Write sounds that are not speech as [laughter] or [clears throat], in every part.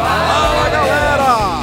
Fala galera!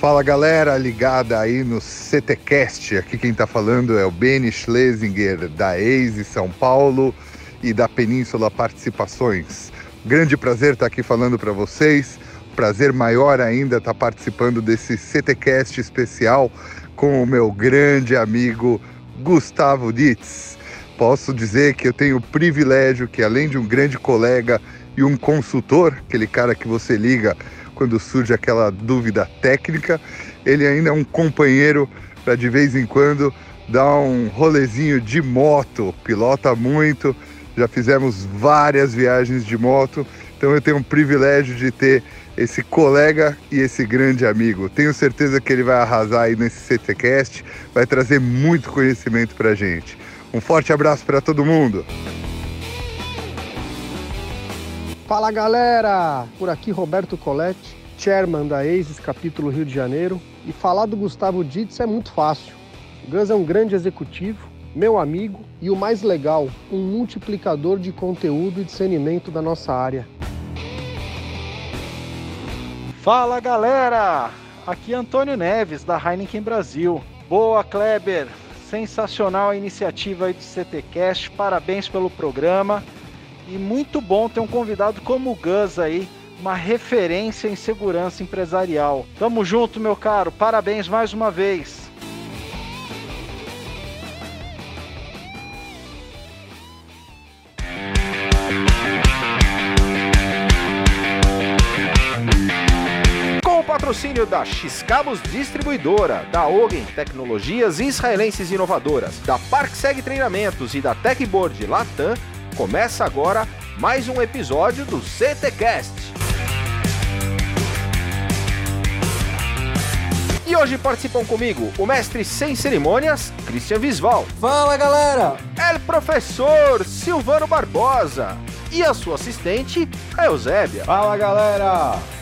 Fala galera, ligada aí no CTcast. Aqui quem tá falando é o Beni Schlesinger da EISE São Paulo e da Península Participações. Grande prazer estar aqui falando para vocês. Prazer maior ainda estar participando desse CTcast especial com o meu grande amigo Gustavo Ditz posso dizer que eu tenho o privilégio que, além de um grande colega e um consultor, aquele cara que você liga quando surge aquela dúvida técnica, ele ainda é um companheiro para de vez em quando dar um rolezinho de moto, pilota muito, já fizemos várias viagens de moto, então eu tenho o privilégio de ter esse colega e esse grande amigo. Tenho certeza que ele vai arrasar aí nesse CTcast, vai trazer muito conhecimento para gente. Um forte abraço para todo mundo. Fala galera! Por aqui Roberto Coletti, chairman da ASIS capítulo Rio de Janeiro. E falar do Gustavo Ditz é muito fácil. O Gus é um grande executivo, meu amigo e o mais legal, um multiplicador de conteúdo e discernimento da nossa área. Fala galera! Aqui é Antônio Neves da Heineken Brasil. Boa Kleber! Sensacional a iniciativa aí do CTcast, parabéns pelo programa. E muito bom ter um convidado como o Gus aí, uma referência em segurança empresarial. Tamo junto, meu caro. Parabéns mais uma vez. Patrocínio da Xcabos Distribuidora, da Ogen Tecnologias Israelenses Inovadoras, da ParkSeg Treinamentos e da Techboard Latam, começa agora mais um episódio do CTcast. E hoje participam comigo o mestre sem cerimônias, Christian Visval. Fala galera! El professor Silvano Barbosa. E a sua assistente, a Eusébia. Fala galera!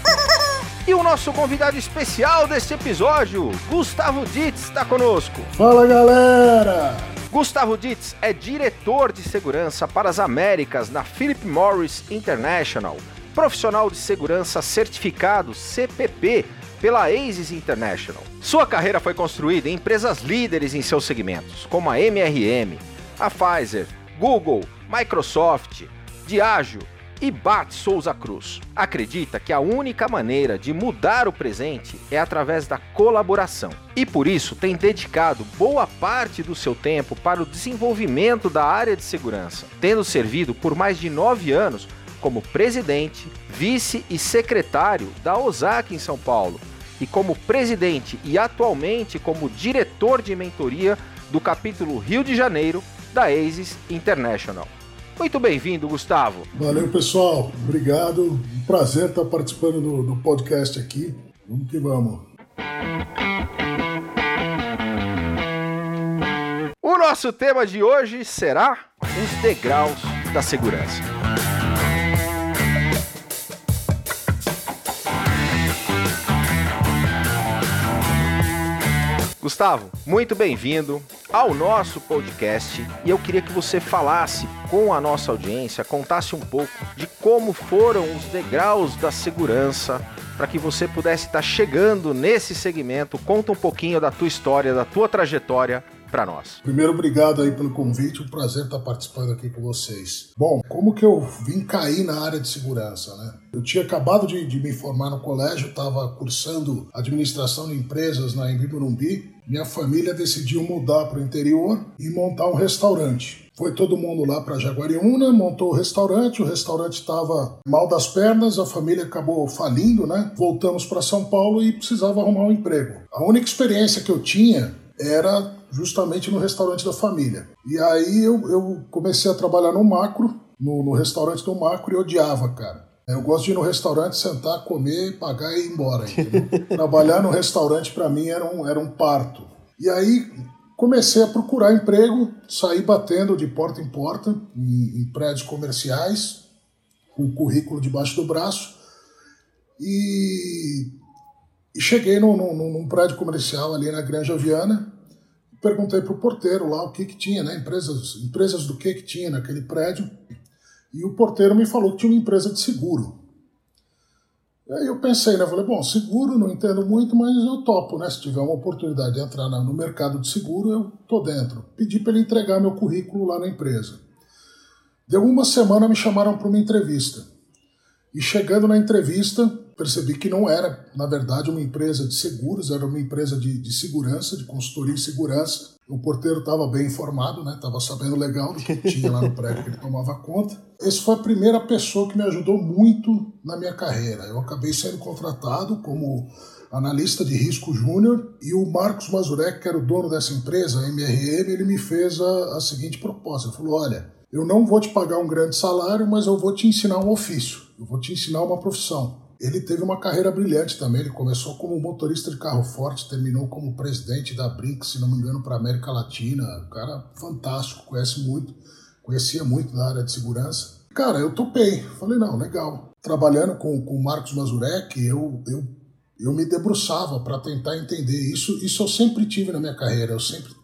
E o nosso convidado especial deste episódio, Gustavo Ditz, está conosco. Fala galera! Gustavo Ditz é diretor de segurança para as Américas na Philip Morris International, profissional de segurança certificado CPP pela ASIS International. Sua carreira foi construída em empresas líderes em seus segmentos, como a MRM, a Pfizer, Google, Microsoft, Diageo, e Bat Souza Cruz acredita que a única maneira de mudar o presente é através da colaboração e por isso tem dedicado boa parte do seu tempo para o desenvolvimento da área de segurança, tendo servido por mais de nove anos como presidente, vice e secretário da OSAC em São Paulo e como presidente e atualmente como diretor de mentoria do capítulo Rio de Janeiro da ASIS International. Muito bem-vindo, Gustavo. Valeu, pessoal. Obrigado. Um prazer estar participando do, do podcast aqui. Vamos que vamos. O nosso tema de hoje será os degraus da segurança. Gustavo, muito bem-vindo ao nosso podcast e eu queria que você falasse com a nossa audiência, contasse um pouco de como foram os degraus da segurança para que você pudesse estar chegando nesse segmento. Conta um pouquinho da tua história, da tua trajetória para nós. Primeiro, obrigado aí pelo convite, um prazer estar participando aqui com vocês. Bom, como que eu vim cair na área de segurança, né? Eu tinha acabado de, de me formar no colégio, estava cursando administração de empresas na Embi Morumbi. Minha família decidiu mudar para o interior e montar um restaurante. Foi todo mundo lá para Jaguariúna, montou o restaurante, o restaurante estava mal das pernas, a família acabou falindo, né? Voltamos para São Paulo e precisava arrumar um emprego. A única experiência que eu tinha era justamente no restaurante da família. E aí eu, eu comecei a trabalhar no macro, no, no restaurante do macro, e odiava, cara. Eu gosto de ir no restaurante, sentar, comer, pagar e ir embora. [laughs] Trabalhar no restaurante para mim era um, era um parto. E aí comecei a procurar emprego, saí batendo de porta em porta, em, em prédios comerciais, com o currículo debaixo do braço. E, e cheguei num, num, num, prédio comercial ali na Granja Viana. Perguntei para o porteiro lá o que, que tinha, né? Empresas, empresas do que, que tinha naquele prédio. E o porteiro me falou que tinha uma empresa de seguro. Aí eu pensei, né? Falei, bom, seguro não entendo muito, mas eu topo, né? Se tiver uma oportunidade de entrar no mercado de seguro, eu tô dentro. Pedi para ele entregar meu currículo lá na empresa. Deu uma semana, me chamaram para uma entrevista. E chegando na entrevista, percebi que não era, na verdade, uma empresa de seguros, era uma empresa de, de segurança, de consultoria em segurança. O porteiro estava bem informado, né? Estava sabendo legal do que tinha lá no prédio que ele tomava conta. Esse foi a primeira pessoa que me ajudou muito na minha carreira. Eu acabei sendo contratado como analista de risco júnior e o Marcos Mazurek, que era o dono dessa empresa, a MRM, ele me fez a, a seguinte proposta. Ele falou: olha, eu não vou te pagar um grande salário, mas eu vou te ensinar um ofício, eu vou te ensinar uma profissão. Ele teve uma carreira brilhante também. Ele começou como motorista de carro forte, terminou como presidente da BRICS, se não me engano, para a América Latina. Um cara fantástico, conhece muito, conhecia muito da área de segurança. Cara, eu topei. Falei, não, legal. Trabalhando com, com o Marcos Mazurek, eu, eu, eu me debruçava para tentar entender isso. Isso eu sempre tive na minha carreira. Eu sempre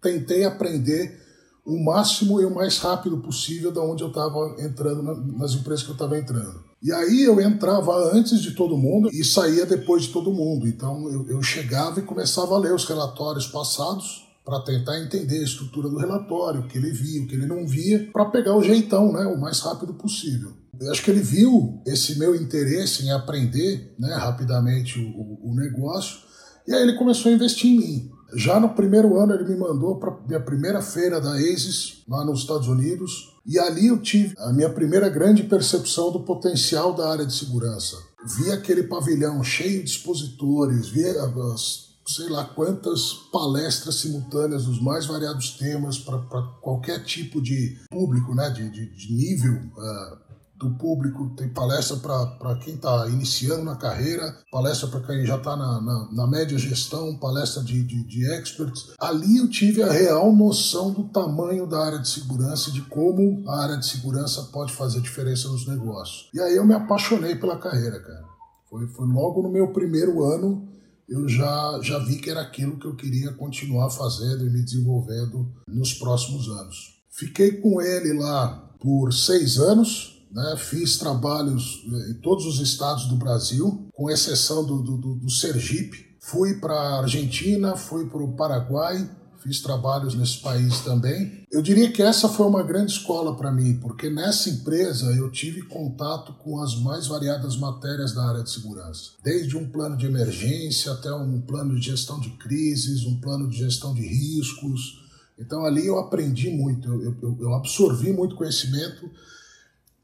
tentei aprender o máximo e o mais rápido possível da onde eu estava entrando, na, nas empresas que eu estava entrando. E aí eu entrava antes de todo mundo e saía depois de todo mundo. Então eu, eu chegava e começava a ler os relatórios passados para tentar entender a estrutura do relatório, o que ele via, o que ele não via, para pegar o jeitão, né, o mais rápido possível. Eu acho que ele viu esse meu interesse em aprender né, rapidamente o, o negócio e aí ele começou a investir em mim. Já no primeiro ano ele me mandou para minha primeira feira da ASIS lá nos Estados Unidos, e ali eu tive a minha primeira grande percepção do potencial da área de segurança. Vi aquele pavilhão cheio de expositores, vi as sei lá quantas palestras simultâneas dos mais variados temas para qualquer tipo de público, né, de, de, de nível. Uh, do público, tem palestra para quem está iniciando na carreira, palestra para quem já está na, na, na, média gestão, palestra de, de, de, experts. Ali eu tive a real noção do tamanho da área de segurança e de como a área de segurança pode fazer diferença nos negócios. E aí eu me apaixonei pela carreira, cara. Foi, foi logo no meu primeiro ano eu já, já vi que era aquilo que eu queria continuar fazendo e me desenvolvendo nos próximos anos. Fiquei com ele lá por seis anos, né? Fiz trabalhos eh, em todos os estados do Brasil, com exceção do, do, do Sergipe. Fui para a Argentina, fui para o Paraguai, fiz trabalhos nesse país também. Eu diria que essa foi uma grande escola para mim, porque nessa empresa eu tive contato com as mais variadas matérias da área de segurança, desde um plano de emergência até um plano de gestão de crises, um plano de gestão de riscos. Então ali eu aprendi muito, eu, eu, eu absorvi muito conhecimento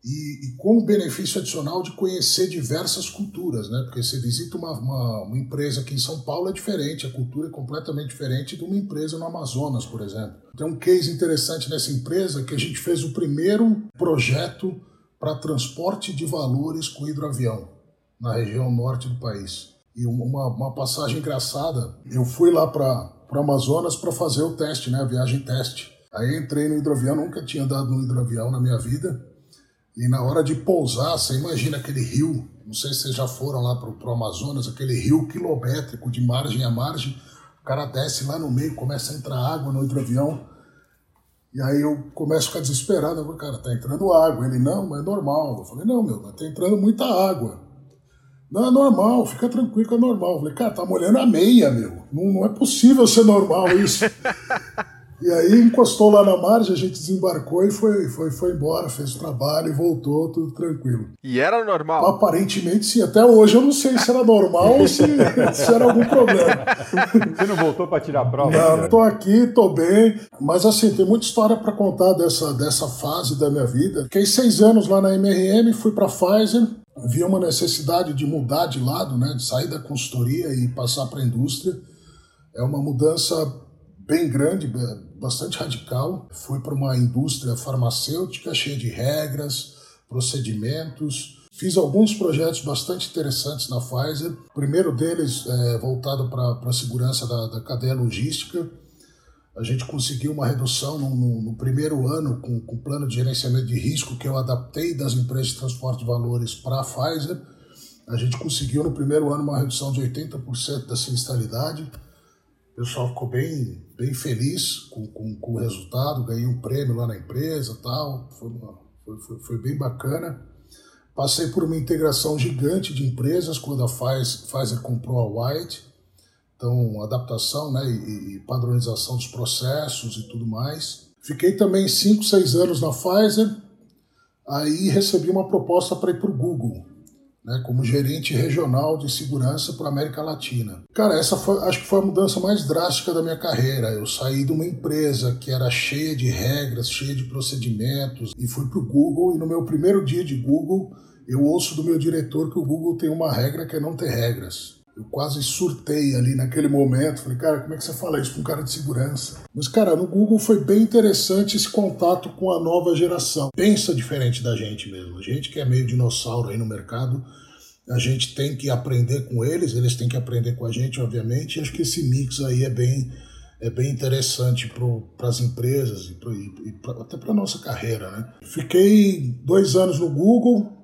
e, e, com o benefício adicional de conhecer diversas culturas, né? Porque você visita uma, uma, uma, empresa aqui em São Paulo é diferente, a cultura é completamente diferente de uma empresa no Amazonas, por exemplo. Tem um case interessante nessa empresa que a gente fez o primeiro projeto para transporte de valores com hidroavião na região norte do país. E uma, uma passagem engraçada, eu fui lá para o Amazonas para fazer o teste, né? A viagem teste. Aí entrei no hidroavião, nunca tinha andado no hidroavião na minha vida. E na hora de pousar, você imagina aquele rio, não sei se vocês já foram lá para o Amazonas, aquele rio quilométrico de margem a margem, o cara desce lá no meio, começa a entrar água no hidroavião, e aí eu começo a ficar desesperado, eu falo, cara, tá entrando água. Ele, não, mas é normal. Eu falei, não, meu, tá entrando muita água. Não, é normal, fica tranquilo que é normal. Eu falei, cara, tá molhando a meia, meu. Não, não é possível ser normal isso. [laughs] E aí encostou lá na margem, a gente desembarcou e foi, foi, foi embora, fez o trabalho e voltou, tudo tranquilo. E era normal? Aparentemente sim. Até hoje eu não sei se era normal ou se, [laughs] se era algum problema. Você não voltou para tirar a prova? Não, estou aqui, estou bem. Mas assim, tem muita história para contar dessa, dessa fase da minha vida. Fiquei seis anos lá na MRM, fui para Pfizer, vi uma necessidade de mudar de lado, né, de sair da consultoria e passar para a indústria. É uma mudança bem grande, bastante radical. Fui para uma indústria farmacêutica cheia de regras, procedimentos. Fiz alguns projetos bastante interessantes na Pfizer. O primeiro deles é voltado para a segurança da, da, cadeia logística. A gente conseguiu uma redução no, no, no primeiro ano com, o plano de gerenciamento de risco que eu adaptei das empresas de transporte de valores para a Pfizer. A gente conseguiu no primeiro ano uma redução de 80% da sinistralidade o pessoal ficou bem, bem feliz com, com, com, o resultado, ganhei um prêmio lá na empresa tal, foi, foi, foi, bem bacana. Passei por uma integração gigante de empresas quando a Pfizer comprou a White, então adaptação né, e, e padronização dos processos e tudo mais. Fiquei também 5, 6 anos na Pfizer, aí recebi uma proposta para ir para o Google né, como gerente regional de segurança para a América Latina. Cara, essa foi, acho que foi a mudança mais drástica da minha carreira. Eu saí de uma empresa que era cheia de regras, cheia de procedimentos, e fui para o Google. E no meu primeiro dia de Google, eu ouço do meu diretor que o Google tem uma regra que é não ter regras. Eu quase surtei ali naquele momento. Falei, cara, como é que você fala isso para um cara de segurança? Mas, cara, no Google foi bem interessante esse contato com a nova geração. Pensa diferente da gente mesmo. A gente que é meio dinossauro aí no mercado, a gente tem que aprender com eles, eles têm que aprender com a gente, obviamente. E acho que esse mix aí é bem, é bem interessante para as empresas e, pro, e pra, até para nossa carreira, né? Fiquei dois anos no Google,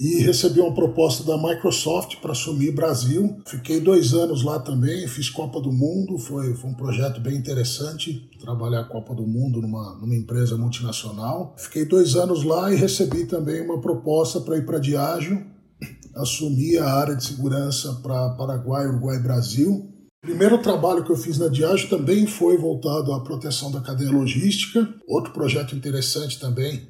e recebi uma proposta da Microsoft para assumir Brasil. Fiquei dois anos lá também, fiz Copa do Mundo, foi, foi um projeto bem interessante trabalhar a Copa do Mundo numa, numa empresa multinacional. Fiquei dois anos lá e recebi também uma proposta para ir para Diageo, assumir a área de segurança para Paraguai, Uruguai e Brasil. O primeiro trabalho que eu fiz na Diageo também foi voltado à proteção da cadeia logística. Outro projeto interessante também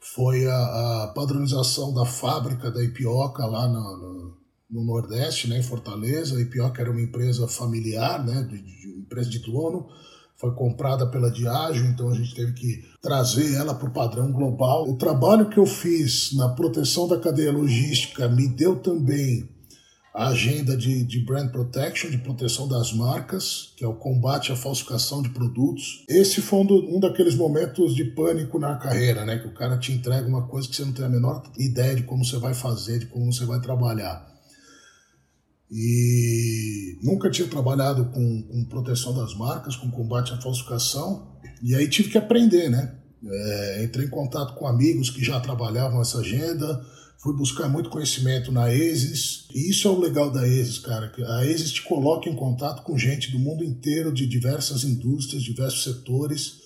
foi a, a padronização da fábrica da Ipioca lá no, no, no, Nordeste, né, em Fortaleza. A Ipioca era uma empresa familiar, né, de, de empresa de dono, foi comprada pela Diageo, então a gente teve que trazer ela para o padrão global. O trabalho que eu fiz na proteção da cadeia logística me deu também a agenda de, de brand protection, de proteção das marcas, que é o combate à falsificação de produtos. Esse foi um, um, daqueles momentos de pânico na carreira, né? Que o cara te entrega uma coisa que você não tem a menor ideia de como você vai fazer, de como você vai trabalhar. E nunca tinha trabalhado com, com proteção das marcas, com combate à falsificação, e aí tive que aprender, né? É, entrei em contato com amigos que já trabalhavam essa agenda, fui buscar muito conhecimento na ESIS. E isso é o legal da ESIS, cara, a ESIS te coloca em contato com gente do mundo inteiro, de diversas indústrias, diversos setores.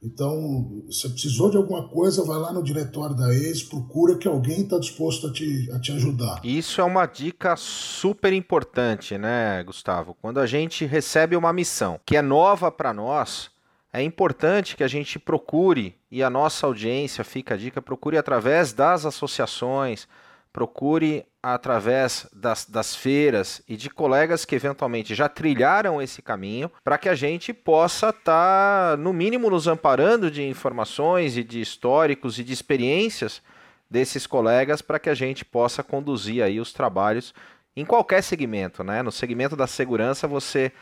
Então, se precisou de alguma coisa, vai lá no diretório da ESIS, procura que alguém está disposto a te, a te ajudar. Isso é uma dica super importante, né, Gustavo? Quando a gente recebe uma missão que é nova para nós, é importante que a gente procure, e a nossa audiência fica a dica, procure através das associações, procure através das, das feiras e de colegas que eventualmente já trilharam esse caminho, para que a gente possa estar, tá, no mínimo, nos amparando de informações e de históricos e de experiências desses colegas para que a gente possa conduzir aí os trabalhos em qualquer segmento, né? No segmento da segurança você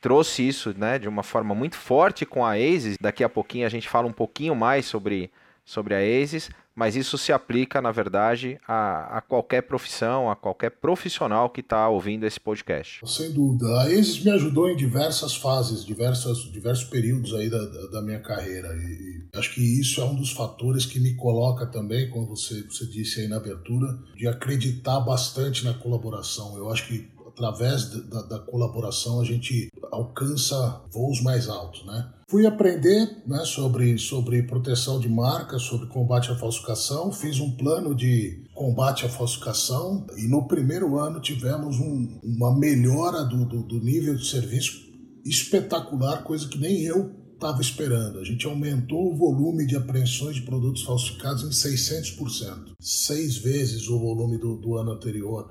trouxe isso né, de uma forma muito forte com a ASIS. Daqui a pouquinho a gente fala um pouquinho mais sobre, sobre a ASIS, mas isso se aplica, na verdade, a, a qualquer profissão, a qualquer profissional que está ouvindo esse podcast. Sem dúvida. A ASIS me ajudou em diversas fases, diversas, diversos períodos aí da, da, minha carreira. E, e, acho que isso é um dos fatores que me coloca também, como você, você disse aí na abertura, de acreditar bastante na colaboração. Eu acho que através da, da, colaboração a gente alcança voos mais altos, né? Fui aprender né, sobre, sobre proteção de marca, sobre combate à falsificação, fiz um plano de combate à falsificação e no primeiro ano tivemos um, uma melhora do, do, do nível de serviço espetacular, coisa que nem eu estava esperando. A gente aumentou o volume de apreensões de produtos falsificados em 600%, seis vezes o volume do, do ano anterior,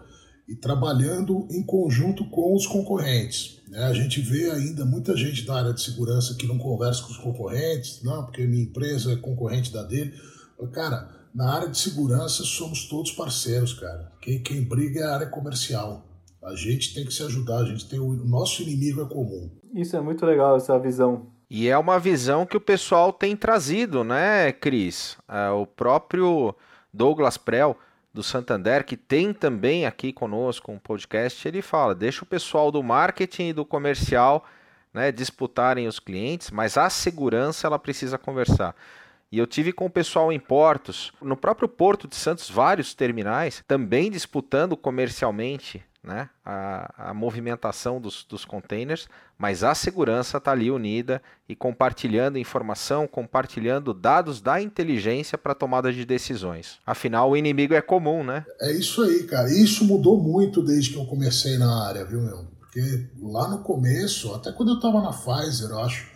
e trabalhando em conjunto com os concorrentes. Né? A gente vê ainda muita gente da área de segurança que não conversa com os concorrentes, não, porque minha empresa é concorrente da dele. Cara, na área de segurança somos todos parceiros, cara. Quem, quem briga é a área comercial. A gente tem que se ajudar, a gente tem o, o nosso inimigo é comum. Isso é muito legal, essa visão. E é uma visão que o pessoal tem trazido, né, Cris? É, o próprio Douglas Prel, do Santander, que tem também aqui conosco um podcast, ele fala: deixa o pessoal do marketing e do comercial né, disputarem os clientes, mas a segurança ela precisa conversar. E eu tive com o pessoal em portos, no próprio Porto de Santos, vários terminais, também disputando comercialmente né, a, a movimentação dos, dos containers, mas a segurança está ali unida e compartilhando informação, compartilhando dados da inteligência para tomada de decisões. Afinal, o inimigo é comum, né? É isso aí, cara. Isso mudou muito desde que eu comecei na área, viu, meu? Porque lá no começo, até quando eu estava na Pfizer, eu acho,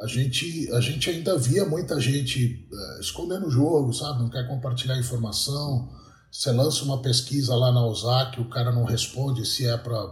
a gente, a gente ainda via muita gente é, escondendo o jogo, sabe? Não quer compartilhar informação você lança uma pesquisa lá na OSAC, o cara não responde se é para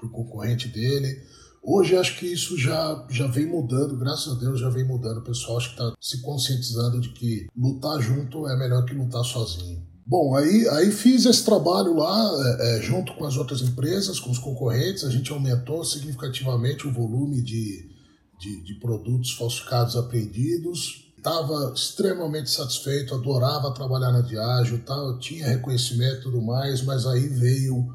o concorrente dele. Hoje acho que isso já, já vem mudando, graças a Deus já vem mudando. O pessoal acho que está se conscientizando de que lutar junto é melhor que lutar sozinho. Bom, aí, aí fiz esse trabalho lá é, é, junto com as outras empresas, com os concorrentes. A gente aumentou significativamente o volume de, de, de produtos falsificados apreendidos estava extremamente satisfeito, adorava trabalhar na Diageo, tal, tinha reconhecimento e tudo mais, mas aí veio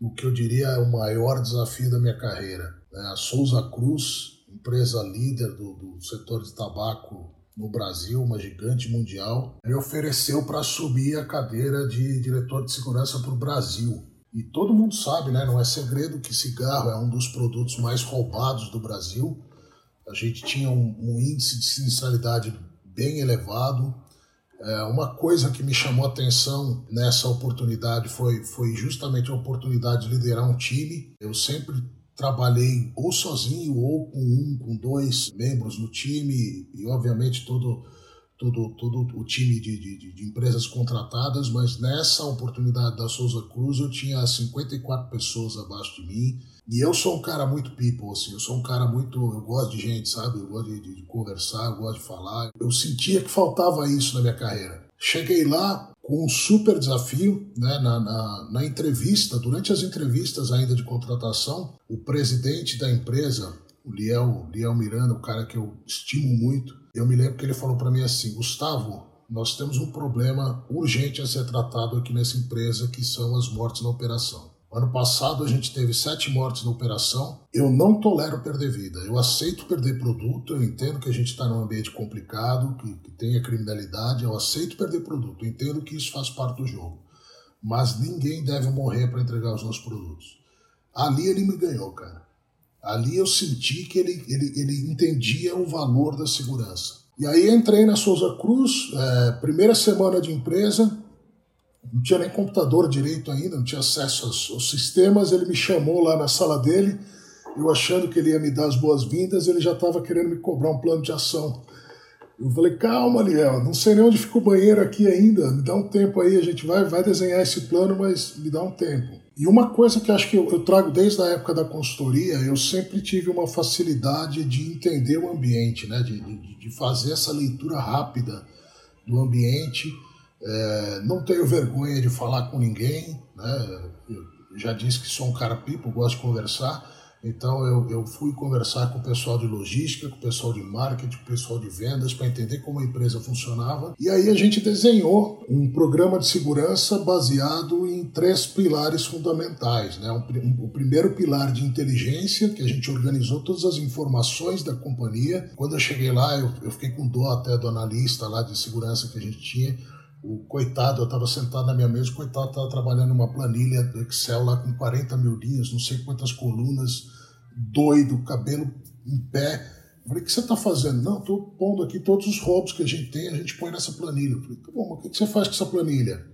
o que eu diria é o maior desafio da minha carreira. Né? A Souza Cruz, empresa líder do, do setor de tabaco no Brasil, uma gigante mundial, me ofereceu para assumir a cadeira de diretor de segurança para o Brasil. E todo mundo sabe, né? não é segredo que cigarro é um dos produtos mais roubados do Brasil. A gente tinha um, um índice de sinistralidade bem elevado. É, uma coisa que me chamou atenção nessa oportunidade foi, foi justamente a oportunidade de liderar um time. Eu sempre trabalhei ou sozinho ou com um, com dois membros no time e, obviamente, todo, todo, todo o time de, de, de empresas contratadas, mas nessa oportunidade da Souza Cruz eu tinha 54 pessoas abaixo de mim e eu sou um cara muito people, assim, eu sou um cara muito. Eu gosto de gente, sabe? Eu gosto de, de conversar, eu gosto de falar. Eu sentia que faltava isso na minha carreira. Cheguei lá com um super desafio, né? Na, na, na entrevista, durante as entrevistas ainda de contratação, o presidente da empresa, o Liel, Liel Miranda, o cara que eu estimo muito, eu me lembro que ele falou para mim assim: Gustavo, nós temos um problema urgente a ser tratado aqui nessa empresa, que são as mortes na operação. Ano passado a gente teve sete mortes na operação. Eu não tolero perder vida. Eu aceito perder produto. Eu entendo que a gente está num ambiente complicado, que, que tem a criminalidade. Eu aceito perder produto. Eu entendo que isso faz parte do jogo. Mas ninguém deve morrer para entregar os nossos produtos. Ali ele me ganhou, cara. Ali eu senti que ele, ele, ele entendia o valor da segurança. E aí entrei na Souza Cruz, é, primeira semana de empresa, não tinha nem computador direito ainda, não tinha acesso aos, aos, sistemas. Ele me chamou lá na sala dele, eu achando que ele ia me dar as boas-vindas, ele já estava querendo me cobrar um plano de ação. Eu falei, calma, Liel, não sei nem onde fica o banheiro aqui ainda, me dá um tempo aí, a gente vai, vai desenhar esse plano, mas me dá um tempo. E uma coisa que acho que eu, eu trago desde a época da consultoria, eu sempre tive uma facilidade de entender o ambiente, né? de, de, de fazer essa leitura rápida do ambiente, é, não tenho vergonha de falar com ninguém, né? Eu já disse que sou um cara pipo, gosto de conversar. Então eu, eu fui conversar com o pessoal de logística, com o pessoal de marketing, com o pessoal de vendas para entender como a empresa funcionava. E aí a gente desenhou um programa de segurança baseado em três pilares fundamentais. Né? Um, um, o primeiro pilar de inteligência, que a gente organizou todas as informações da companhia. Quando eu cheguei lá, eu, eu fiquei com dó até do analista lá de segurança que a gente tinha o coitado, eu estava sentado na minha mesa, o coitado estava trabalhando uma planilha do Excel lá com 40 mil linhas, não sei quantas colunas, doido, cabelo em pé. Eu falei, o que você está fazendo? Não, estou pondo aqui todos os roubos que a gente tem, a gente põe nessa planilha. Eu falei, tá bom, mas o que você faz com essa planilha?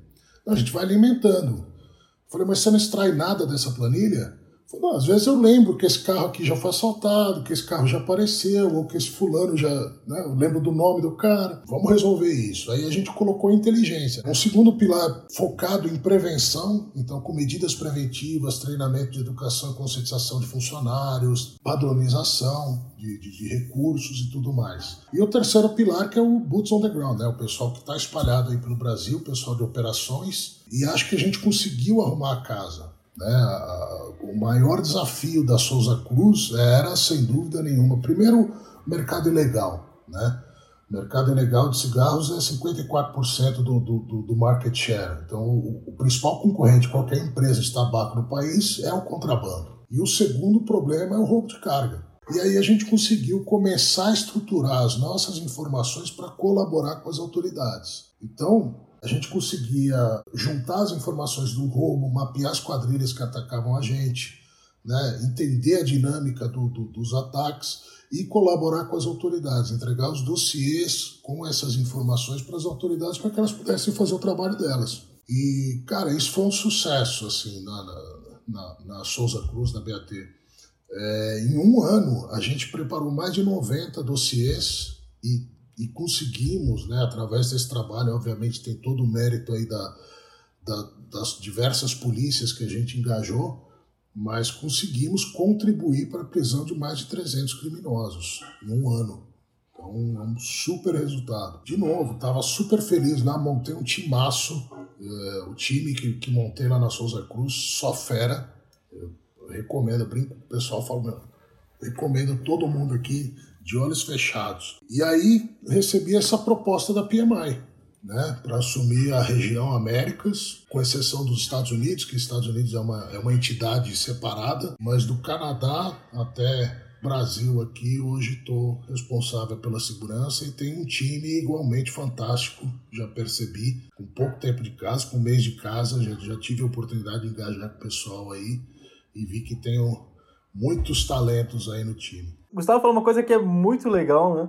Não, a gente vai alimentando. Eu falei, mas você não extrai nada dessa planilha? Não, às vezes eu lembro que esse carro aqui já foi assaltado, que esse carro já apareceu, ou que esse fulano já. Né, eu lembro do nome do cara. Vamos resolver isso. Aí a gente colocou inteligência. Um segundo pilar focado em prevenção, então com medidas preventivas, treinamento de educação e conscientização de funcionários, padronização de, de, de recursos e tudo mais. E o terceiro pilar que é o Boots on the Ground, né, o pessoal que está espalhado aí pelo Brasil, o pessoal de operações. E acho que a gente conseguiu arrumar a casa. Né? O maior desafio da Souza Cruz era, sem dúvida nenhuma, primeiro, mercado ilegal. Né? O mercado ilegal de cigarros é 54% do, do, do market share. Então, o, o principal concorrente de qualquer empresa de tabaco no país é o contrabando. E o segundo problema é o roubo de carga. E aí a gente conseguiu começar a estruturar as nossas informações para colaborar com as autoridades. Então, a gente conseguia juntar as informações do roubo, mapear as quadrilhas que atacavam a gente, né, entender a dinâmica do, do, dos ataques e colaborar com as autoridades, entregar os dossiês com essas informações para as autoridades para que elas pudessem fazer o trabalho delas. E, cara, isso foi um sucesso, assim, na, na, na Souza Cruz, na BAT. É, em um ano, a gente preparou mais de 90 dossiês e e conseguimos, né, através desse trabalho, obviamente tem todo o mérito aí da, da, das diversas polícias que a gente engajou, mas conseguimos contribuir para a prisão de mais de 300 criminosos em um ano. Então, é um super resultado. De novo, estava super feliz lá, montei um timaço, é, o time que, que montei lá na Souza Cruz, só fera. Eu, recomendo, brinco o pessoal, falo, meu, recomendo todo mundo aqui de olhos fechados. E aí recebi essa proposta da PMI, né, para assumir a região Américas, com exceção dos Estados Unidos, que Estados Unidos é uma, é uma entidade separada, mas do Canadá até Brasil aqui, hoje estou responsável pela segurança e tenho um time igualmente fantástico, já percebi, com pouco tempo de casa, com um mês de casa, já, já tive a oportunidade de engajar com o pessoal aí e vi que tenho muitos talentos aí no time. Gustavo falou uma coisa que é muito legal, né?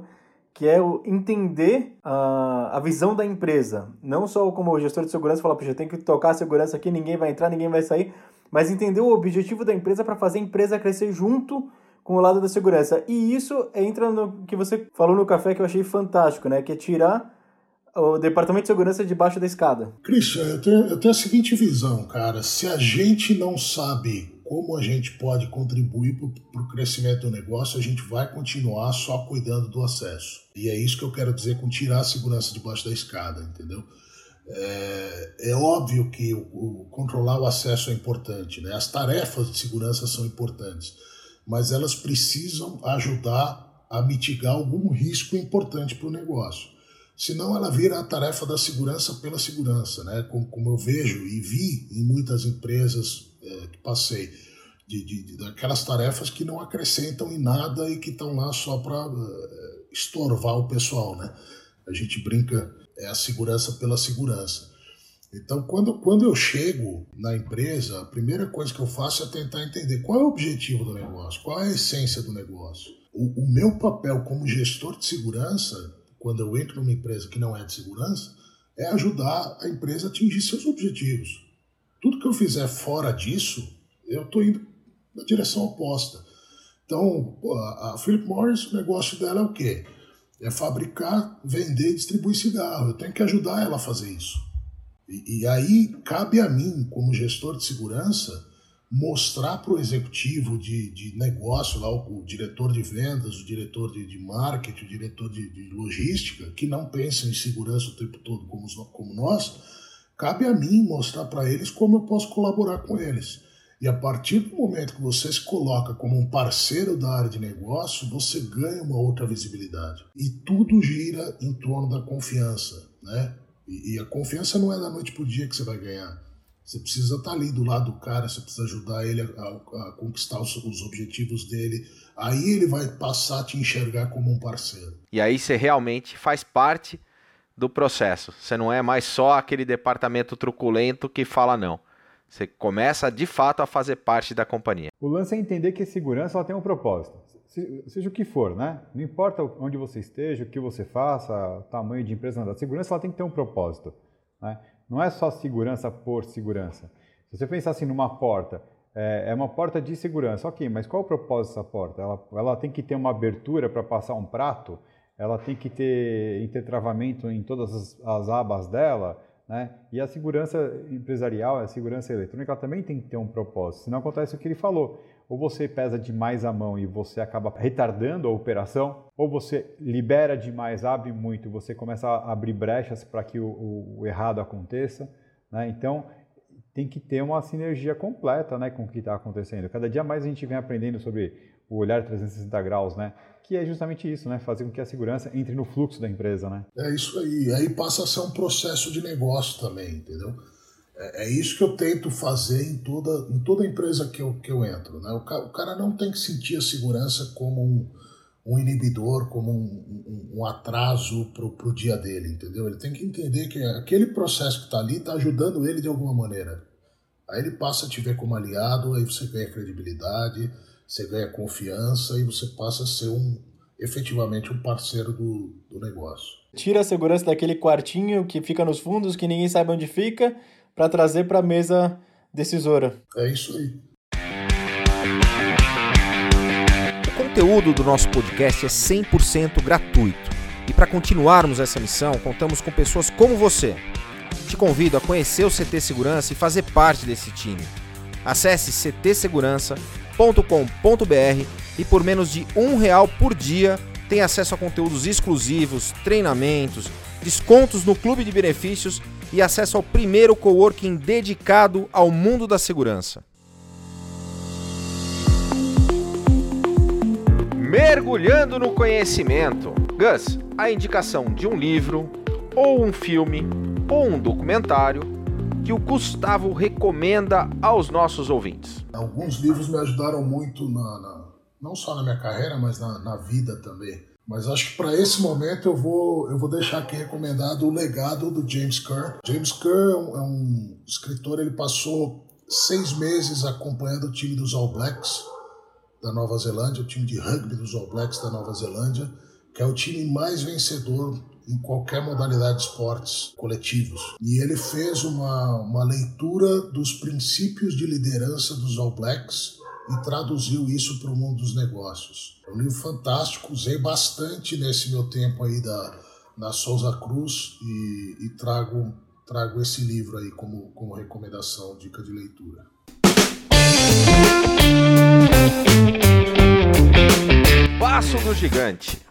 Que é o entender a, a visão da empresa. Não só como gestor de segurança falar, puxa, tem que tocar a segurança aqui, ninguém vai entrar, ninguém vai sair. Mas entender o objetivo da empresa para fazer a empresa crescer junto com o lado da segurança. E isso entra no que você falou no café que eu achei fantástico, né? Que é tirar o departamento de segurança debaixo da escada. Christian, eu tenho, eu tenho a seguinte visão, cara. Se a gente não sabe como a gente pode contribuir para o crescimento do negócio, a gente vai continuar só cuidando do acesso. E é isso que eu quero dizer com tirar a segurança debaixo da escada, entendeu? É, é óbvio que o, o, controlar o acesso é importante, né? as tarefas de segurança são importantes, mas elas precisam ajudar a mitigar algum risco importante para o negócio. Senão ela vira a tarefa da segurança pela segurança, né? como, como eu vejo e vi em muitas empresas é, que passei, de, de, de, daquelas tarefas que não acrescentam em nada e que estão lá só para é, estorvar o pessoal, né? A gente brinca, é a segurança pela segurança. Então, quando, quando eu chego na empresa, a primeira coisa que eu faço é tentar entender qual é o objetivo do negócio, qual é a essência do negócio. O, o meu papel como gestor de segurança, quando eu entro numa empresa que não é de segurança, é ajudar a empresa a atingir seus objetivos. Tudo que eu fizer fora disso, eu estou indo na direção oposta. Então, a Philip Morris, o negócio dela é o quê? É fabricar, vender e distribuir cigarro. Eu tenho que ajudar ela a fazer isso. E, e aí cabe a mim, como gestor de segurança, mostrar para o executivo de, de negócio, lá, o, o, diretor de vendas, o diretor de, de marketing, o diretor de, de, logística, que não pensam em segurança o tempo todo como, como nós, Cabe a mim mostrar para eles como eu posso colaborar com eles. E a partir do momento que você se coloca como um parceiro da área de negócio, você ganha uma outra visibilidade. E tudo gira em torno da confiança, né? E, e a confiança não é da noite para o dia que você vai ganhar. Você precisa estar tá ali do lado do cara, você precisa ajudar ele a, a, a conquistar os, os, objetivos dele. Aí ele vai passar a te enxergar como um parceiro. E aí você realmente faz parte do processo. Você não é mais só aquele departamento truculento que fala não. Você começa de fato a fazer parte da companhia. O lance é entender que a segurança ela tem um propósito, seja o que for, né? Não importa onde você esteja, o que você faça, o tamanho de empresa. A segurança ela tem que ter um propósito. Né? Não é só segurança por segurança. Se você pensar assim numa porta, é, é uma porta de segurança. Ok, mas qual o propósito dessa porta? Ela, ela tem que ter uma abertura para passar um prato? Ela tem que ter intertravamento em todas as, as abas dela? Né? E a segurança empresarial, a segurança eletrônica, ela também tem que ter um propósito. Senão acontece o que ele falou. Ou você pesa demais a mão e você acaba retardando a operação, ou você libera demais, abre muito, você começa a abrir brechas para que o, o, errado aconteça. Né? Então, tem que ter uma sinergia completa né, com o que está acontecendo. Cada dia mais a gente vem aprendendo sobre o olhar 360 graus, né? Que é justamente isso, né? Fazer com que a segurança entre no fluxo da empresa, né? É isso aí. Aí passa a ser um processo de negócio também, entendeu? É, é isso que eu tento fazer em toda, em toda empresa que eu, que eu entro, né? O cara, o cara não tem que sentir a segurança como um, um inibidor, como um, um, um atraso para o dia dele, entendeu? Ele tem que entender que aquele processo que está ali está ajudando ele de alguma maneira. Aí ele passa a te ver como aliado, aí você ganha credibilidade, você ganha confiança e você passa a ser um efetivamente um parceiro do, do negócio. Tira a segurança daquele quartinho que fica nos fundos, que ninguém sabe onde fica, para trazer para a mesa decisora. É isso aí. O conteúdo do nosso podcast é 100% gratuito. E para continuarmos essa missão, contamos com pessoas como você te convido a conhecer o CT Segurança e fazer parte desse time. Acesse ctsegurança.com.br e por menos de um real por dia tem acesso a conteúdos exclusivos, treinamentos, descontos no clube de benefícios e acesso ao primeiro coworking dedicado ao mundo da segurança. Mergulhando no conhecimento. Gus, a indicação de um livro ou um filme ou um documentário que o Gustavo recomenda aos nossos ouvintes? Alguns livros me ajudaram muito, na, na não só na minha carreira, mas na, na vida também. Mas acho que para esse momento eu vou, eu vou deixar aqui recomendado o legado do James Kerr. James Kerr é um, é um escritor, ele passou seis meses acompanhando o time dos All Blacks da Nova Zelândia, o time de rugby dos All Blacks da Nova Zelândia, que é o time mais vencedor em qualquer modalidade de esportes coletivos. E ele fez uma, uma leitura dos princípios de liderança dos All Blacks e traduziu isso para o mundo dos negócios. É um livro fantástico, usei bastante nesse meu tempo aí da, na Souza Cruz e, e trago, trago esse livro aí como, como recomendação, dica de leitura. Passo do Gigante.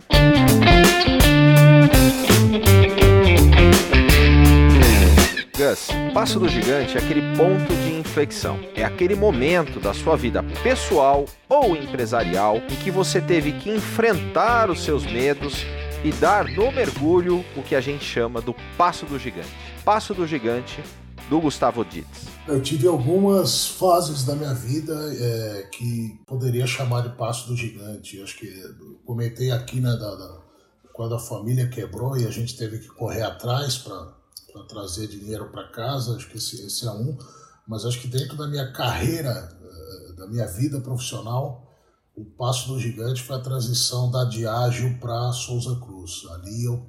Gus, passo do gigante é aquele ponto de inflexão. É aquele momento da sua vida pessoal ou empresarial em que você teve que enfrentar os seus medos e dar no mergulho o que a gente chama do passo do gigante. Passo do gigante do Gustavo Dietz. Eu tive algumas fases da minha vida é, que poderia chamar de passo do gigante. Acho que comentei aqui né, da, da, quando a família quebrou e a gente teve que correr atrás para para trazer dinheiro para casa, acho que esse, esse é um. Mas acho que dentro da minha carreira, eh, da minha vida profissional, o passo do gigante foi a transição da Diageo para Souza Cruz. Ali eu,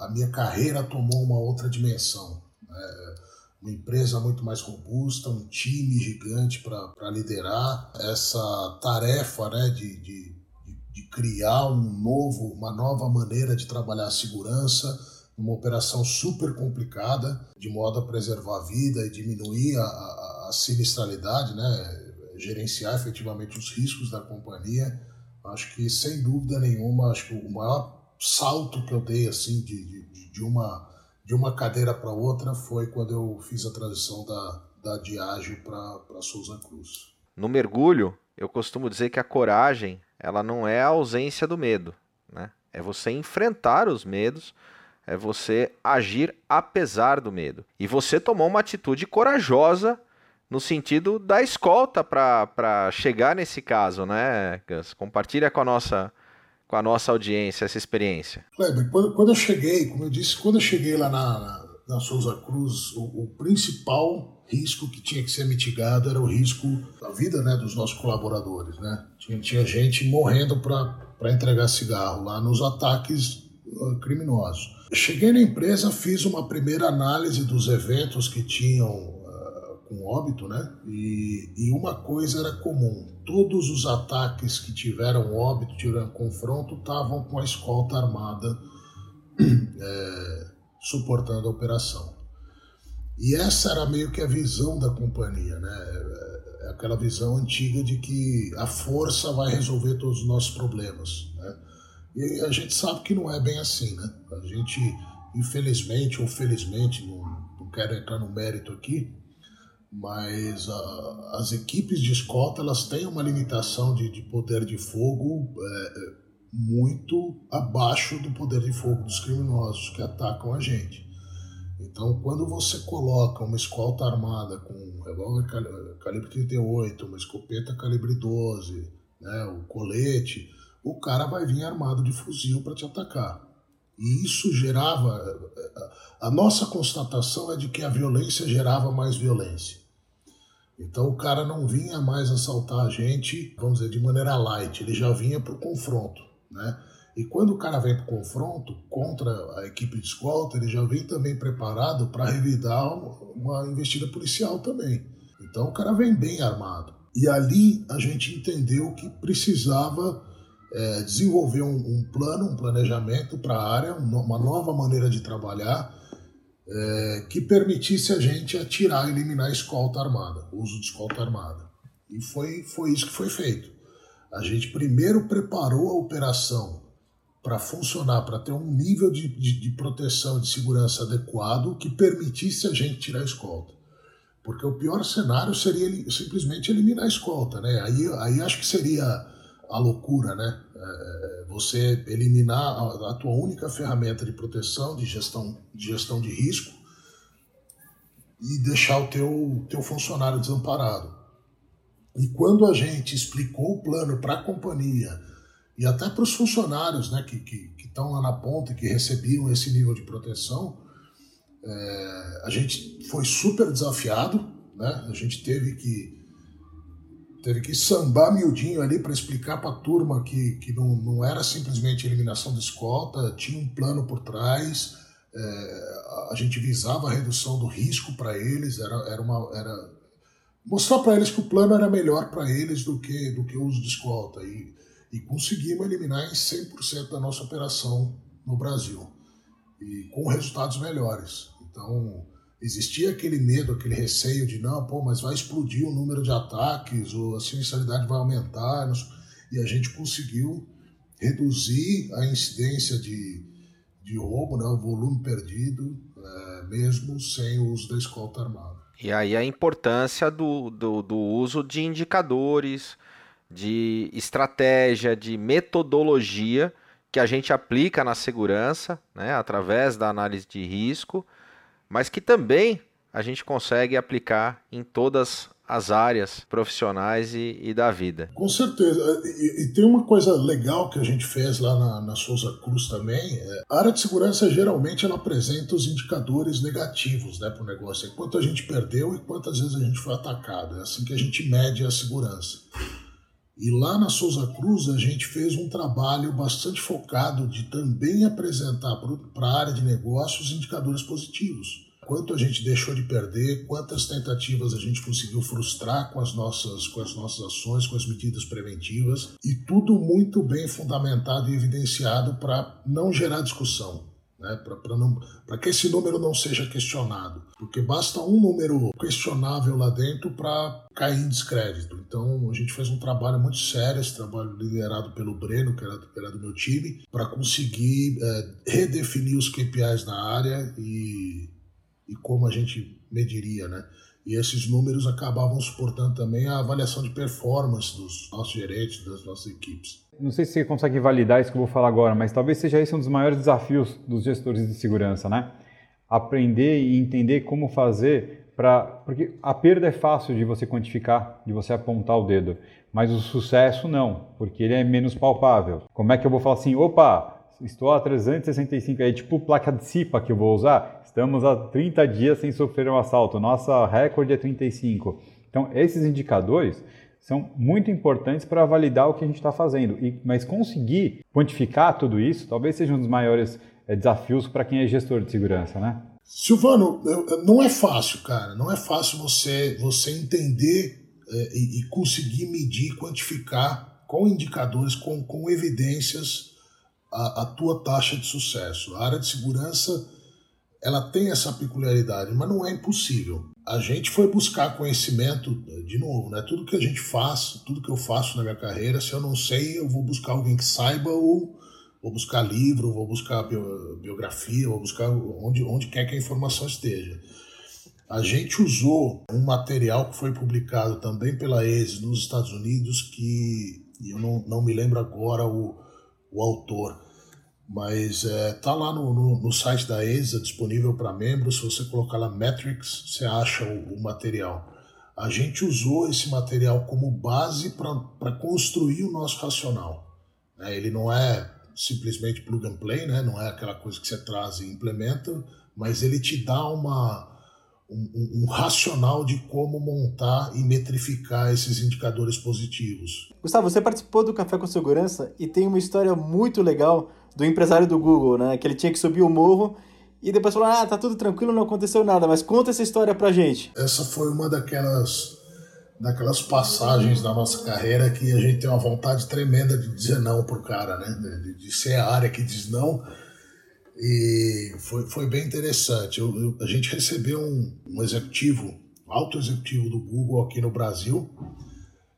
a, minha carreira tomou uma outra dimensão. Né? Uma empresa muito mais robusta, um time gigante para liderar essa tarefa né, de, de, de criar um novo, uma nova maneira de trabalhar a segurança uma operação super complicada, de modo a preservar a vida e diminuir a, a, a sinistralidade, né? gerenciar efetivamente os riscos da companhia. Acho que, sem dúvida nenhuma, acho que o maior salto que eu dei assim de, de, de uma, de uma cadeira para outra foi quando eu fiz a transição da, da Diageo para Souza Cruz. No mergulho, eu costumo dizer que a coragem ela não é a ausência do medo, né? É você enfrentar os medos é você agir apesar do medo. E você tomou uma atitude corajosa no sentido da escolta para chegar nesse caso, né, Gus? Compartilha com a nossa com a nossa audiência essa experiência. Kleber, quando, quando eu cheguei, como eu disse, quando eu cheguei lá na, na, Souza Cruz, o, o, principal risco que tinha que ser mitigado era o risco da vida né, dos nossos colaboradores. Né? Tinha, tinha gente morrendo para entregar cigarro lá nos ataques uh, criminosos. Cheguei na empresa, fiz uma primeira análise dos eventos que tinham uh, com óbito, né? E, e, uma coisa era comum: todos os ataques que tiveram óbito, tiveram confronto, estavam com a escolta armada [clears throat] é, suportando a operação. E essa era meio que a visão da companhia, né? É, é aquela visão antiga de que a força vai resolver todos os nossos problemas? E a gente sabe que não é bem assim, né? A gente, infelizmente ou felizmente, não, não quero entrar no mérito aqui, mas a, as equipes de escolta elas têm uma limitação de, de poder de fogo é, é, muito abaixo do poder de fogo dos criminosos que atacam a gente. Então, quando você coloca uma escolta armada com um revólver calibre 38, uma escopeta calibre 12, né, o colete, o cara vai vir armado de fuzil para te atacar. E isso gerava. A nossa constatação é de que a violência gerava mais violência. Então o cara não vinha mais assaltar a gente, vamos dizer, de maneira light, ele já vinha para o confronto. Né? E quando o cara vem para o confronto contra a equipe de escolta, ele já vem também preparado para revidar uma investida policial também. Então o cara vem bem armado. E ali a gente entendeu que precisava é, desenvolver um, um, plano, um planejamento para a área, uma nova maneira de trabalhar é, que permitisse a gente atirar eliminar a escolta armada, o uso de escolta armada. E foi, foi isso que foi feito. A gente primeiro preparou a operação para funcionar, para ter um nível de, de, de proteção, de segurança adequado que permitisse a gente tirar a escolta. Porque o pior cenário seria simplesmente eliminar a escolta, né? Aí, aí acho que seria a loucura, né? É, é, você eliminar a, tua única ferramenta de proteção, de gestão, de gestão de risco e deixar o teu, teu funcionário desamparado. E quando a gente explicou o plano para a companhia e até para os funcionários né, que estão lá na ponta e que recebiam esse nível de proteção, é, a gente foi super desafiado, né? a gente teve que teve que sambar miudinho ali para explicar para a turma que, que não, não era simplesmente eliminação de escolta, tinha um plano por trás, é, a gente visava a redução do risco para eles, era, era uma. Era, mostrar para eles que o plano era melhor para eles do que, do que o uso de escolta. E, e conseguimos eliminar em 100% da nossa operação no Brasil, e com resultados melhores. Então, existia aquele medo, aquele receio de não, pô, mas vai explodir o número de ataques, ou a sinistralidade vai aumentar, e a gente conseguiu reduzir a incidência de, de roubo, né, o volume perdido, é, mesmo sem o uso da escolta armada. E aí a importância do, do, do uso de indicadores, de estratégia, de metodologia que a gente aplica na segurança, né, através da análise de risco, mas que também a gente consegue aplicar em todas as áreas profissionais e, e da vida. Com certeza. E, e, tem uma coisa legal que a gente fez lá na, na Souza Cruz também. É, a área de segurança geralmente ela apresenta os indicadores negativos né, para o negócio. É quanto a gente perdeu e quantas vezes a gente foi atacado. É assim que a gente mede a segurança. E lá na Souza Cruz a gente fez um trabalho bastante focado de também apresentar para a área de negócios indicadores positivos. Quanto a gente deixou de perder, quantas tentativas a gente conseguiu frustrar com as nossas, com as nossas ações, com as medidas preventivas, e tudo muito bem fundamentado e evidenciado para não gerar discussão né, para que esse número não seja questionado, porque basta um número questionável lá dentro para cair em descrédito. Então a gente fez um trabalho muito sério, esse trabalho liderado pelo Breno, que era, que era do meu time, para conseguir é, redefinir os KPIs na área e, e como a gente mediria, né? E esses números acabavam suportando também a avaliação de performance dos nossos gerentes, das nossas equipes. Não sei se você consegue validar isso que eu vou falar agora, mas talvez seja esse um dos maiores desafios dos gestores de segurança, né? Aprender e entender como fazer para. Porque a perda é fácil de você quantificar, de você apontar o dedo, mas o sucesso não, porque ele é menos palpável. Como é que eu vou falar assim, opa, estou a 365, é tipo placa de CIPA que eu vou usar? Estamos há 30 dias sem sofrer um assalto, nossa recorde é 35. Então, esses indicadores são muito importantes para validar o que a gente está fazendo. E, mas conseguir quantificar tudo isso talvez seja um dos maiores é, desafios para quem é gestor de segurança, né? Silvano, não é fácil, cara. Não é fácil você, você entender é, e, conseguir medir, quantificar com indicadores, com, com evidências a, a tua taxa de sucesso. A área de segurança ela tem essa peculiaridade, mas não é impossível. A gente foi buscar conhecimento, de novo, né? Tudo que a gente faz, tudo que eu faço na minha carreira, se eu não sei, eu vou buscar alguém que saiba ou vou buscar livro, vou buscar biografia, vou buscar onde, onde quer que a informação esteja. A gente usou um material que foi publicado também pela ESE nos Estados Unidos, que eu não, não me lembro agora o, o autor, mas é, tá lá no, no, no, site da ESA, disponível para membros. Se você colocar lá Metrics, você acha o, o material. A gente usou esse material como base para construir o nosso racional. É, ele não é simplesmente plug and play, né? não é aquela coisa que você traz e implementa, mas ele te dá uma, um, um, racional de como montar e metrificar esses indicadores positivos. Gustavo, você participou do Café com Segurança e tem uma história muito legal do empresário do Google, né? Que ele tinha que subir o morro e depois falou: ah, tá tudo tranquilo, não aconteceu nada, mas conta essa história pra gente. Essa foi uma daquelas daquelas passagens da nossa carreira que a gente tem uma vontade tremenda de dizer não pro cara, né? De, de ser a área que diz não. E foi, foi bem interessante. Eu, eu, a gente recebeu um, um executivo, alto executivo do Google aqui no Brasil.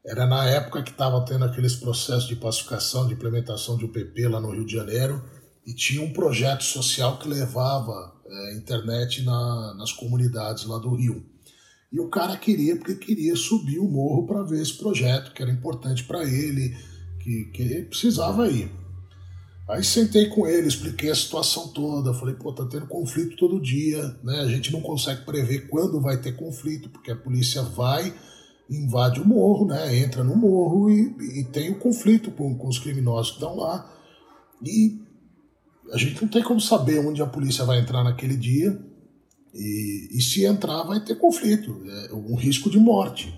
Era na época que estava tendo aqueles processos de pacificação, de implementação de UPP lá no Rio de Janeiro, e tinha um projeto social que levava é, internet na, nas comunidades lá do Rio. E o cara queria, porque queria subir o morro para ver esse projeto, que era importante para ele, que, que ele precisava ir. Aí sentei com ele, expliquei a situação toda, falei, pô, tá tendo conflito todo dia, né? A gente não consegue prever quando vai ter conflito, porque a polícia vai, invade o morro, né? Entra no morro e, e tem o um conflito com, com os criminosos que estão lá. E a gente não tem como saber onde a polícia vai entrar naquele dia, e, e se entrar, vai ter conflito, é um risco de morte.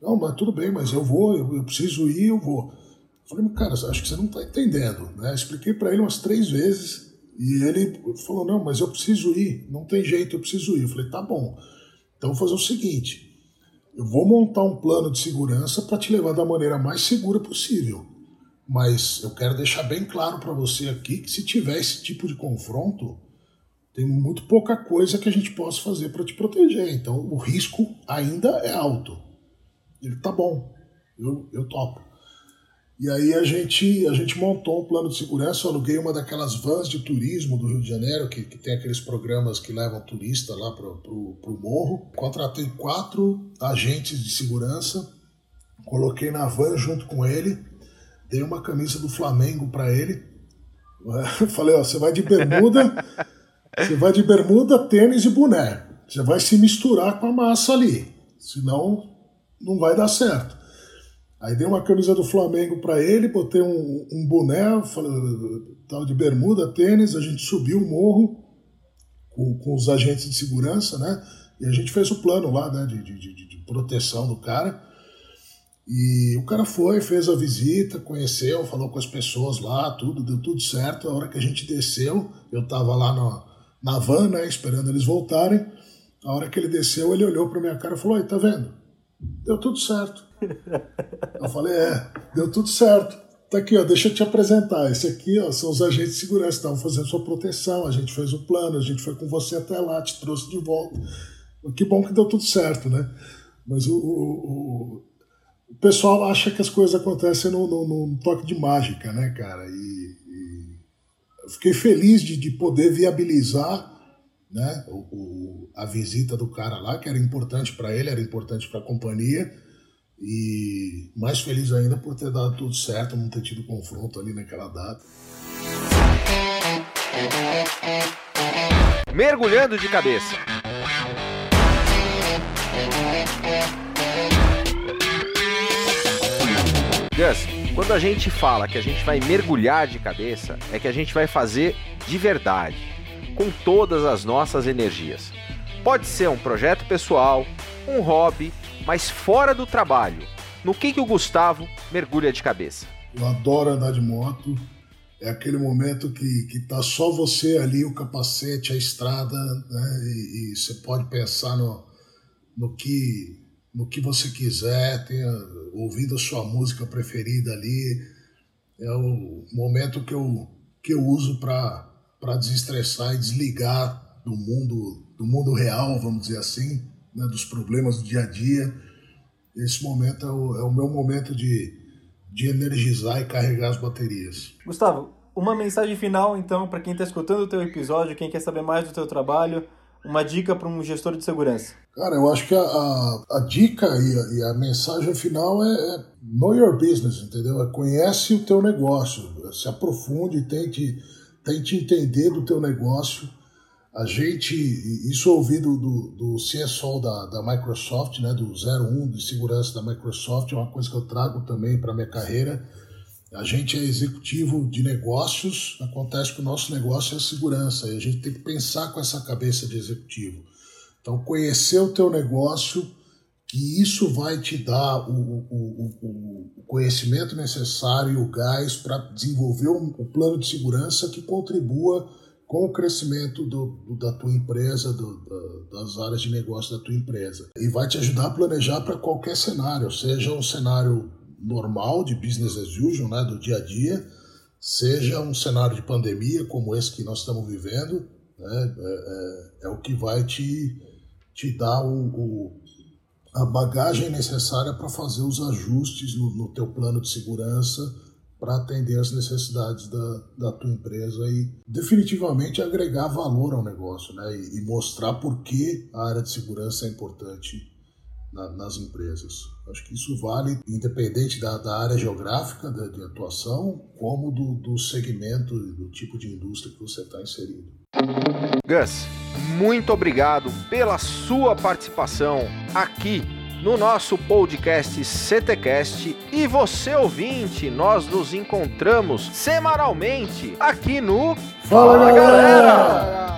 Não, mas tudo bem, mas eu vou, eu, eu preciso ir, eu vou. Eu falei, cara, acho que você não está entendendo. Né? Expliquei para ele umas três vezes e ele falou, não, mas eu preciso ir, não tem jeito, eu preciso ir. Eu falei, tá bom, então vou fazer o seguinte, eu vou montar um plano de segurança para te levar da maneira mais segura possível. Mas eu quero deixar bem claro para você aqui que se tiver esse tipo de confronto, tem muito pouca coisa que a gente possa fazer para te proteger. Então o risco ainda é alto. Ele tá bom, eu, eu topo. E aí a gente, a gente montou um plano de segurança, eu aluguei uma daquelas vans de turismo do Rio de Janeiro, que, que tem aqueles programas que levam turista lá para o morro. Contratei quatro agentes de segurança, coloquei na van junto com ele, dei uma camisa do Flamengo para ele. [laughs] Falei, ó, você vai de bermuda [laughs] Você vai de bermuda, tênis e boné. Você vai se misturar com a massa ali. Senão, não vai dar certo. Aí dei uma camisa do Flamengo para ele, botei um, um boné, tal de bermuda, tênis, a gente subiu o morro com, com, os agentes de segurança, né? E a gente fez o plano lá, né, de, de, de, de proteção do cara. E o cara foi, fez a visita, conheceu, falou com as pessoas lá, tudo, deu tudo certo. A hora que a gente desceu, eu tava lá no, na van, né, esperando eles voltarem. A hora que ele desceu, ele olhou para minha cara e falou: Oi, tá vendo? Deu tudo certo. Eu falei: É, deu tudo certo. Tá aqui, ó, deixa eu te apresentar. Esse aqui, ó, são os agentes de segurança que estavam fazendo sua proteção. A gente fez o plano, a gente foi com você até lá, te trouxe de volta. Que bom que deu tudo certo, né? Mas o, o, o pessoal acha que as coisas acontecem num, toque de mágica, né, cara? E, fiquei feliz de, de poder viabilizar né, o, a visita do cara lá, que era importante para ele, era importante para a companhia. E mais feliz ainda por ter dado tudo certo, não ter tido confronto ali naquela data. Mergulhando de cabeça. Gus, quando a gente fala que a gente vai mergulhar de cabeça, é que a gente vai fazer de verdade, com todas as nossas energias. Pode ser um projeto pessoal, um hobby, mas fora do trabalho. No que, que o Gustavo mergulha de cabeça? Eu adoro andar de moto, é aquele momento que, que tá só você ali, o capacete, a estrada, né? E, e você pode pensar no, no que no que você quiser, tenha ouvido a sua música preferida ali. É o momento que eu, que eu uso para desestressar e desligar do mundo, do mundo real, vamos dizer assim, né, dos problemas do dia a dia. Esse momento é o, é o meu momento de, de energizar e carregar as baterias. Gustavo, uma mensagem final então para quem está escutando o teu episódio, quem quer saber mais do teu trabalho, uma dica para um gestor de segurança? Cara, eu acho que a, a, a dica e a, e a, mensagem final é, é, know your business, entendeu? É conhece o teu negócio, se aprofunde, tente, tente entender do teu negócio. A gente, isso eu ouvi do, do, CSO da, da Microsoft, né, do 01 de segurança da Microsoft, é uma coisa que eu trago também para minha carreira a gente é executivo de negócios, acontece que o nosso negócio é a segurança, e a gente tem que pensar com essa cabeça de executivo. Então, conhecer o teu negócio, que isso vai te dar o, o, o conhecimento necessário e o gás para desenvolver um, um, plano de segurança que contribua com o crescimento do, do, da tua empresa, do, da, das áreas de negócio da tua empresa. E vai te ajudar a planejar para qualquer cenário, seja um cenário normal, de business as usual, né, do dia a dia, seja um cenário de pandemia como esse que nós estamos vivendo, né, é, é, é o que vai te, te dar o, o a bagagem necessária para fazer os ajustes no, no teu plano de segurança para atender as necessidades da, da tua empresa e definitivamente agregar valor ao negócio, né? E, e mostrar por que a área de segurança é importante na, nas empresas. Acho que isso vale independente da, da área geográfica de, de atuação, como do, do segmento e do tipo de indústria que você está inserido. Gus, muito obrigado pela sua participação aqui no nosso podcast CTcast e você ouvinte, nós nos encontramos semanalmente aqui no Fala, Fala galera! galera!